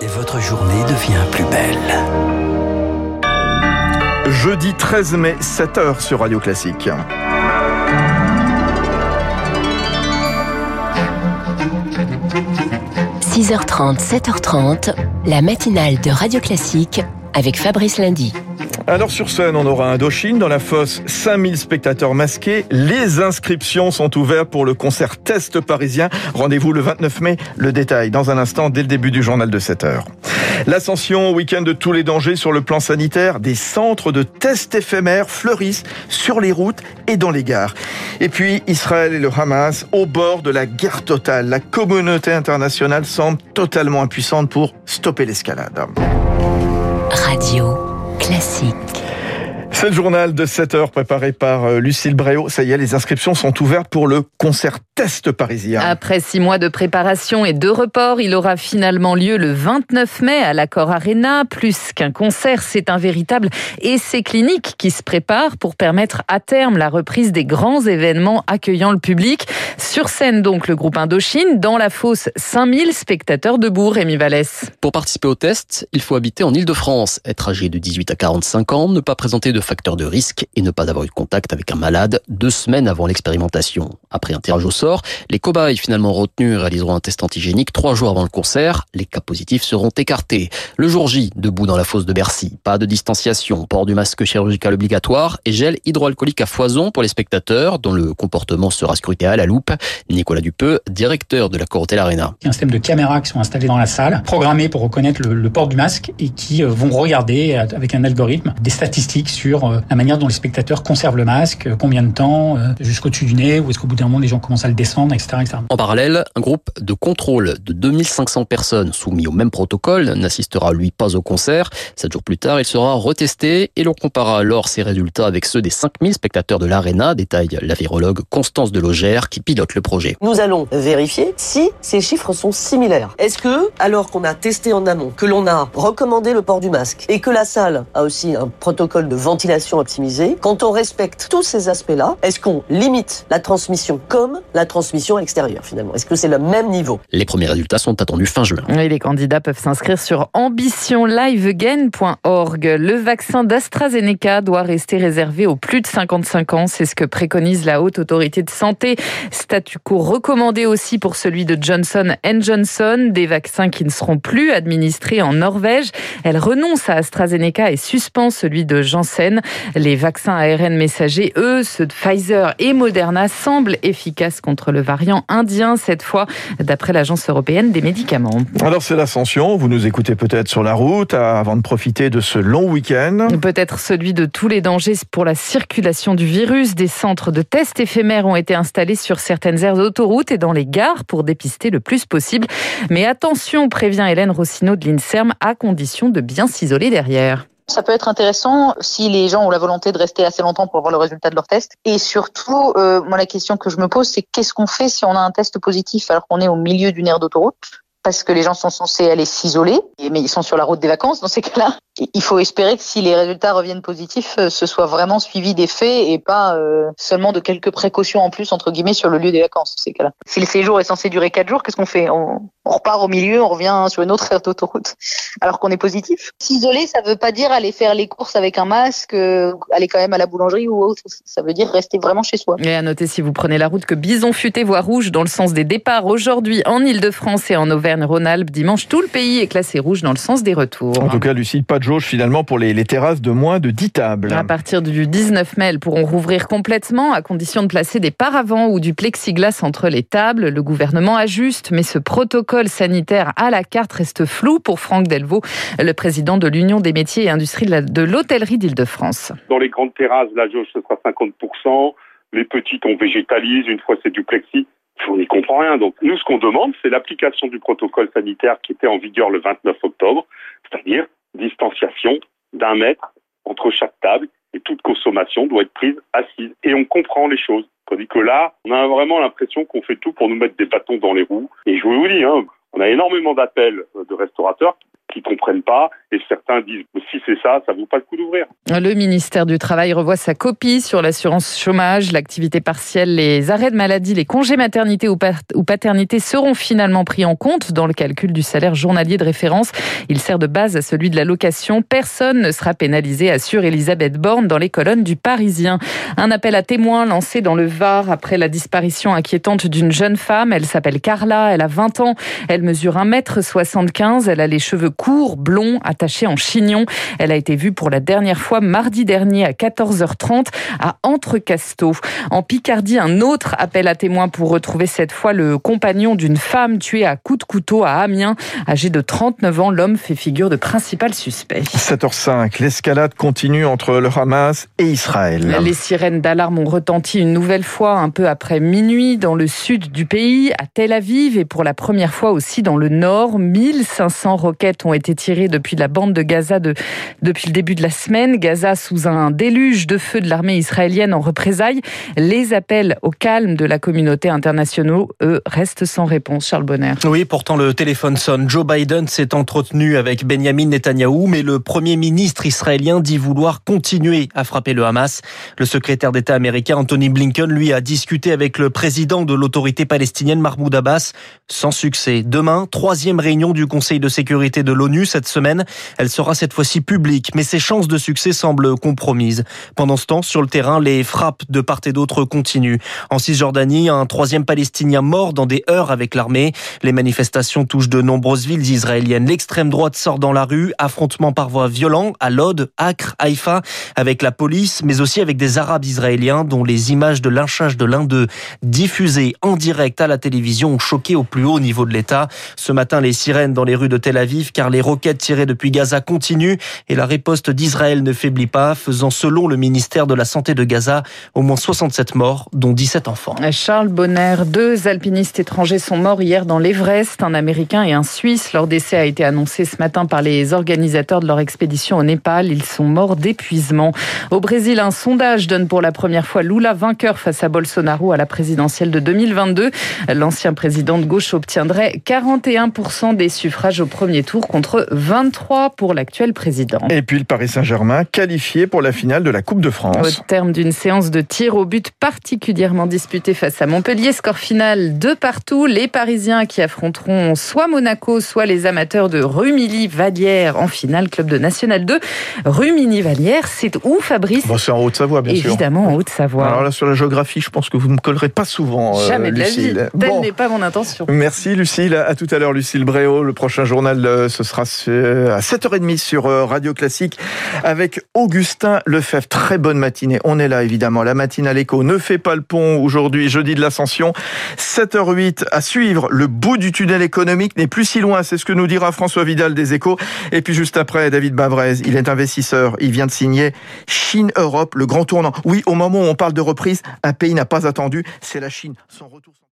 et votre journée devient plus belle. Jeudi 13 mai, 7h sur Radio Classique. – 6h30, 7h30, la matinale de Radio Classique avec Fabrice Lundy. Alors sur scène, on aura Indochine dans la fosse, 5000 spectateurs masqués. Les inscriptions sont ouvertes pour le concert test parisien. Rendez-vous le 29 mai. Le détail dans un instant dès le début du journal de 7 heures. L'ascension week-end de tous les dangers sur le plan sanitaire, des centres de tests éphémères fleurissent sur les routes et dans les gares. Et puis Israël et le Hamas au bord de la guerre totale. La communauté internationale semble totalement impuissante pour stopper l'escalade. Radio classique. C'est le journal de 7 heures préparé par euh, Lucille Bréau. Ça y est, les inscriptions sont ouvertes pour le concert test parisien. Après six mois de préparation et de report, il aura finalement lieu le 29 mai à l'Accor Arena. Plus qu'un concert, c'est un véritable essai clinique qui se prépare pour permettre à terme la reprise des grands événements accueillant le public. Sur scène donc le groupe Indochine, dans la fosse 5000 spectateurs debout, Rémi Vallès. Pour participer au test, il faut habiter en Ile-de-France, être âgé de 18 à 45 ans, ne pas présenter de facteur de risque et ne pas avoir eu contact avec un malade deux semaines avant l'expérimentation. Après un tirage au sort, les cobayes finalement retenus réaliseront un test antigénique trois jours avant le concert. Les cas positifs seront écartés. Le jour J, debout dans la fosse de Bercy, pas de distanciation, port du masque chirurgical obligatoire et gel hydroalcoolique à foison pour les spectateurs dont le comportement sera scruté à la loupe. Nicolas Dupeux, directeur de la Corotel Arena. Il y a un système de caméras qui sont installées dans la salle, programmés pour reconnaître le, port du masque et qui euh, vont regarder avec un algorithme des statistiques sur euh, la manière dont les spectateurs conservent le masque, euh, combien de temps, euh, jusqu'au-dessus du nez, ou est-ce qu'au bout d'un moment les gens commencent à le descendre, etc., etc. En parallèle, un groupe de contrôle de 2500 personnes soumis au même protocole n'assistera lui pas au concert. Sept jours plus tard, il sera retesté et l'on comparera alors ses résultats avec ceux des 5000 spectateurs de l'Arena, détaille la virologue Constance Delogère qui pilote le projet. Nous allons vérifier si ces chiffres sont similaires. Est-ce que, alors qu'on a testé en amont, que l'on a recommandé le port du masque et que la salle a aussi un protocole de ventilation optimisée, quand on respecte tous ces aspects-là, est-ce qu'on limite la transmission comme la transmission à l'extérieur finalement? Est-ce que c'est le même niveau? Les premiers résultats sont attendus fin juin. Et les candidats peuvent s'inscrire sur ambitionliveagain.org. Le vaccin d'AstraZeneca doit rester réservé aux plus de 55 ans. C'est ce que préconise la Haute Autorité de Santé. Statu quo recommandé aussi pour celui de Johnson Johnson. Des vaccins qui ne seront plus administrés en Norvège. Elle renonce à AstraZeneca et suspend celui de Janssen. Les vaccins ARN messagers, eux, ceux de Pfizer et Moderna, semblent efficaces contre le variant indien, cette fois, d'après l'Agence européenne des médicaments. Alors c'est l'ascension, vous nous écoutez peut-être sur la route avant de profiter de ce long week-end. Peut-être celui de tous les dangers pour la circulation du virus. Des centres de tests éphémères ont été installés sur certaines aires d'autoroute et dans les gares pour dépister le plus possible. Mais attention, prévient Hélène Rossineau de l'INSERM, à condition de bien s'isoler derrière. Ça peut être intéressant si les gens ont la volonté de rester assez longtemps pour voir le résultat de leur test. Et surtout, euh, moi la question que je me pose, c'est qu'est-ce qu'on fait si on a un test positif alors qu'on est au milieu d'une aire d'autoroute? Parce que les gens sont censés aller s'isoler, mais ils sont sur la route des vacances dans ces cas-là. Il faut espérer que si les résultats reviennent positifs, euh, ce soit vraiment suivi des faits et pas euh, seulement de quelques précautions en plus entre guillemets sur le lieu des vacances. Ces cas-là. Si le séjour est censé durer quatre jours, qu'est-ce qu'on fait? On, repart au milieu, on revient sur une autre aire d'autoroute, alors qu'on est positif. S'isoler, ça veut pas dire aller faire les courses avec un masque, euh, aller quand même à la boulangerie ou autre. Ça veut dire rester vraiment chez soi. Et à noter si vous prenez la route que Bison futé voie rouge dans le sens des départs aujourd'hui en Ile-de-France et en Auvergne-Rhône-Alpes. Dimanche, tout le pays est classé rouge dans le sens des retours. En tout cas, Lucie, pas de jauge finalement pour les, les, terrasses de moins de 10 tables. À partir du 19 mai, elles pourront rouvrir complètement à condition de placer des paravents ou du plexiglas entre les tables. Le gouvernement ajuste, mais ce protocole sanitaire à la carte reste flou pour Franck Delvaux, le président de l'Union des métiers et industries de l'hôtellerie d'Île-de-France. Dans les grandes terrasses, la jauge ce sera 50%. Les petites, on végétalise. Une fois, c'est du plexi on n'y comprend rien. Donc nous, ce qu'on demande, c'est l'application du protocole sanitaire qui était en vigueur le 29 octobre, c'est-à-dire distanciation d'un mètre entre chaque table et toute consommation doit être prise assise. Et on comprend les choses. Tandis que là, on a vraiment l'impression qu'on fait tout pour nous mettre des bâtons dans les roues. Et je vous dis, hein, on a énormément d'appels de restaurateurs qui comprennent pas Et certains disent, si c'est ça, ça vaut pas le coup d'ouvrir. Le ministère du Travail revoit sa copie sur l'assurance chômage, l'activité partielle, les arrêts de maladie, les congés maternité ou paternité seront finalement pris en compte dans le calcul du salaire journalier de référence. Il sert de base à celui de la location. Personne ne sera pénalisé, assure Elisabeth Borne dans les colonnes du Parisien. Un appel à témoins lancé dans le Var après la disparition inquiétante d'une jeune femme. Elle s'appelle Carla, elle a 20 ans, elle mesure 1m75, elle a les cheveux courts, blonds, attachée en chignon. Elle a été vue pour la dernière fois mardi dernier à 14h30 à Entrecasteaux. En Picardie, un autre appel à témoins pour retrouver cette fois le compagnon d'une femme tuée à coups de couteau à Amiens. Âgé de 39 ans, l'homme fait figure de principal suspect. 7h05, l'escalade continue entre le Hamas et Israël. Les sirènes d'alarme ont retenti une nouvelle fois un peu après minuit dans le sud du pays, à Tel Aviv et pour la première fois aussi dans le nord. 1500 roquettes ont été tirées depuis la bande de Gaza de, depuis le début de la semaine. Gaza sous un déluge de feu de l'armée israélienne en représailles. Les appels au calme de la communauté internationale, eux, restent sans réponse. Charles Bonner. Oui, pourtant le téléphone sonne. Joe Biden s'est entretenu avec Benjamin Netanyahou, mais le premier ministre israélien dit vouloir continuer à frapper le Hamas. Le secrétaire d'État américain Anthony Blinken, lui, a discuté avec le président de l'autorité palestinienne Mahmoud Abbas, sans succès. Demain, troisième réunion du Conseil de sécurité de l'ONU cette semaine. Elle sera cette fois-ci publique, mais ses chances de succès semblent compromises. Pendant ce temps, sur le terrain, les frappes de part et d'autre continuent. En Cisjordanie, un troisième Palestinien mort dans des heurts avec l'armée. Les manifestations touchent de nombreuses villes israéliennes. L'extrême droite sort dans la rue, affrontement par voie violent à Lod, Acre, Haïfa, avec la police, mais aussi avec des Arabes israéliens dont les images de lynchage de l'un d'eux diffusées en direct à la télévision ont choqué au plus haut niveau de l'État. Ce matin, les sirènes dans les rues de Tel Aviv car les roquettes tirées depuis Gaza continuent et la riposte d'Israël ne faiblit pas, faisant selon le ministère de la Santé de Gaza au moins 67 morts, dont 17 enfants. Charles Bonner, deux alpinistes étrangers sont morts hier dans l'Everest, un Américain et un Suisse. Leur décès a été annoncé ce matin par les organisateurs de leur expédition au Népal. Ils sont morts d'épuisement. Au Brésil, un sondage donne pour la première fois Lula vainqueur face à Bolsonaro à la présidentielle de 2022. L'ancien président de gauche obtiendrait 41% des suffrages au premier tour 23 pour l'actuel président. Et puis le Paris Saint-Germain qualifié pour la finale de la Coupe de France. Au terme d'une séance de tir au but particulièrement disputée face à Montpellier, score final de partout. Les Parisiens qui affronteront soit Monaco, soit les amateurs de Rumilly-Vallière en finale, club de National 2. Rumilly-Vallière, c'est où Fabrice bon, C'est en Haute-Savoie, bien Évidemment, sûr. Évidemment, en Haute-Savoie. Alors là, sur la géographie, je pense que vous ne me collerez pas souvent, euh, Jamais de Lucille. la vie. Telle bon. n'est pas mon intention. Merci Lucille. À tout à l'heure, Lucille Bréau. Le prochain journal, ce sera à 7h30 sur euh, Radio Classique avec Augustin Lefebvre. Très bonne matinée. On est là, évidemment. La matinale écho ne fait pas le pont aujourd'hui, jeudi de l'Ascension. 7h08 à suivre. Le bout du tunnel économique n'est plus si loin. C'est ce que nous dira François Vidal des Échos. Et puis juste après, David Bavrez. Il est investisseur. Il vient de signer Chine-Europe, le grand tournant. Oui, au moment où on parle de reprise, un pays n'a pas attendu. C'est la Chine. Son retour.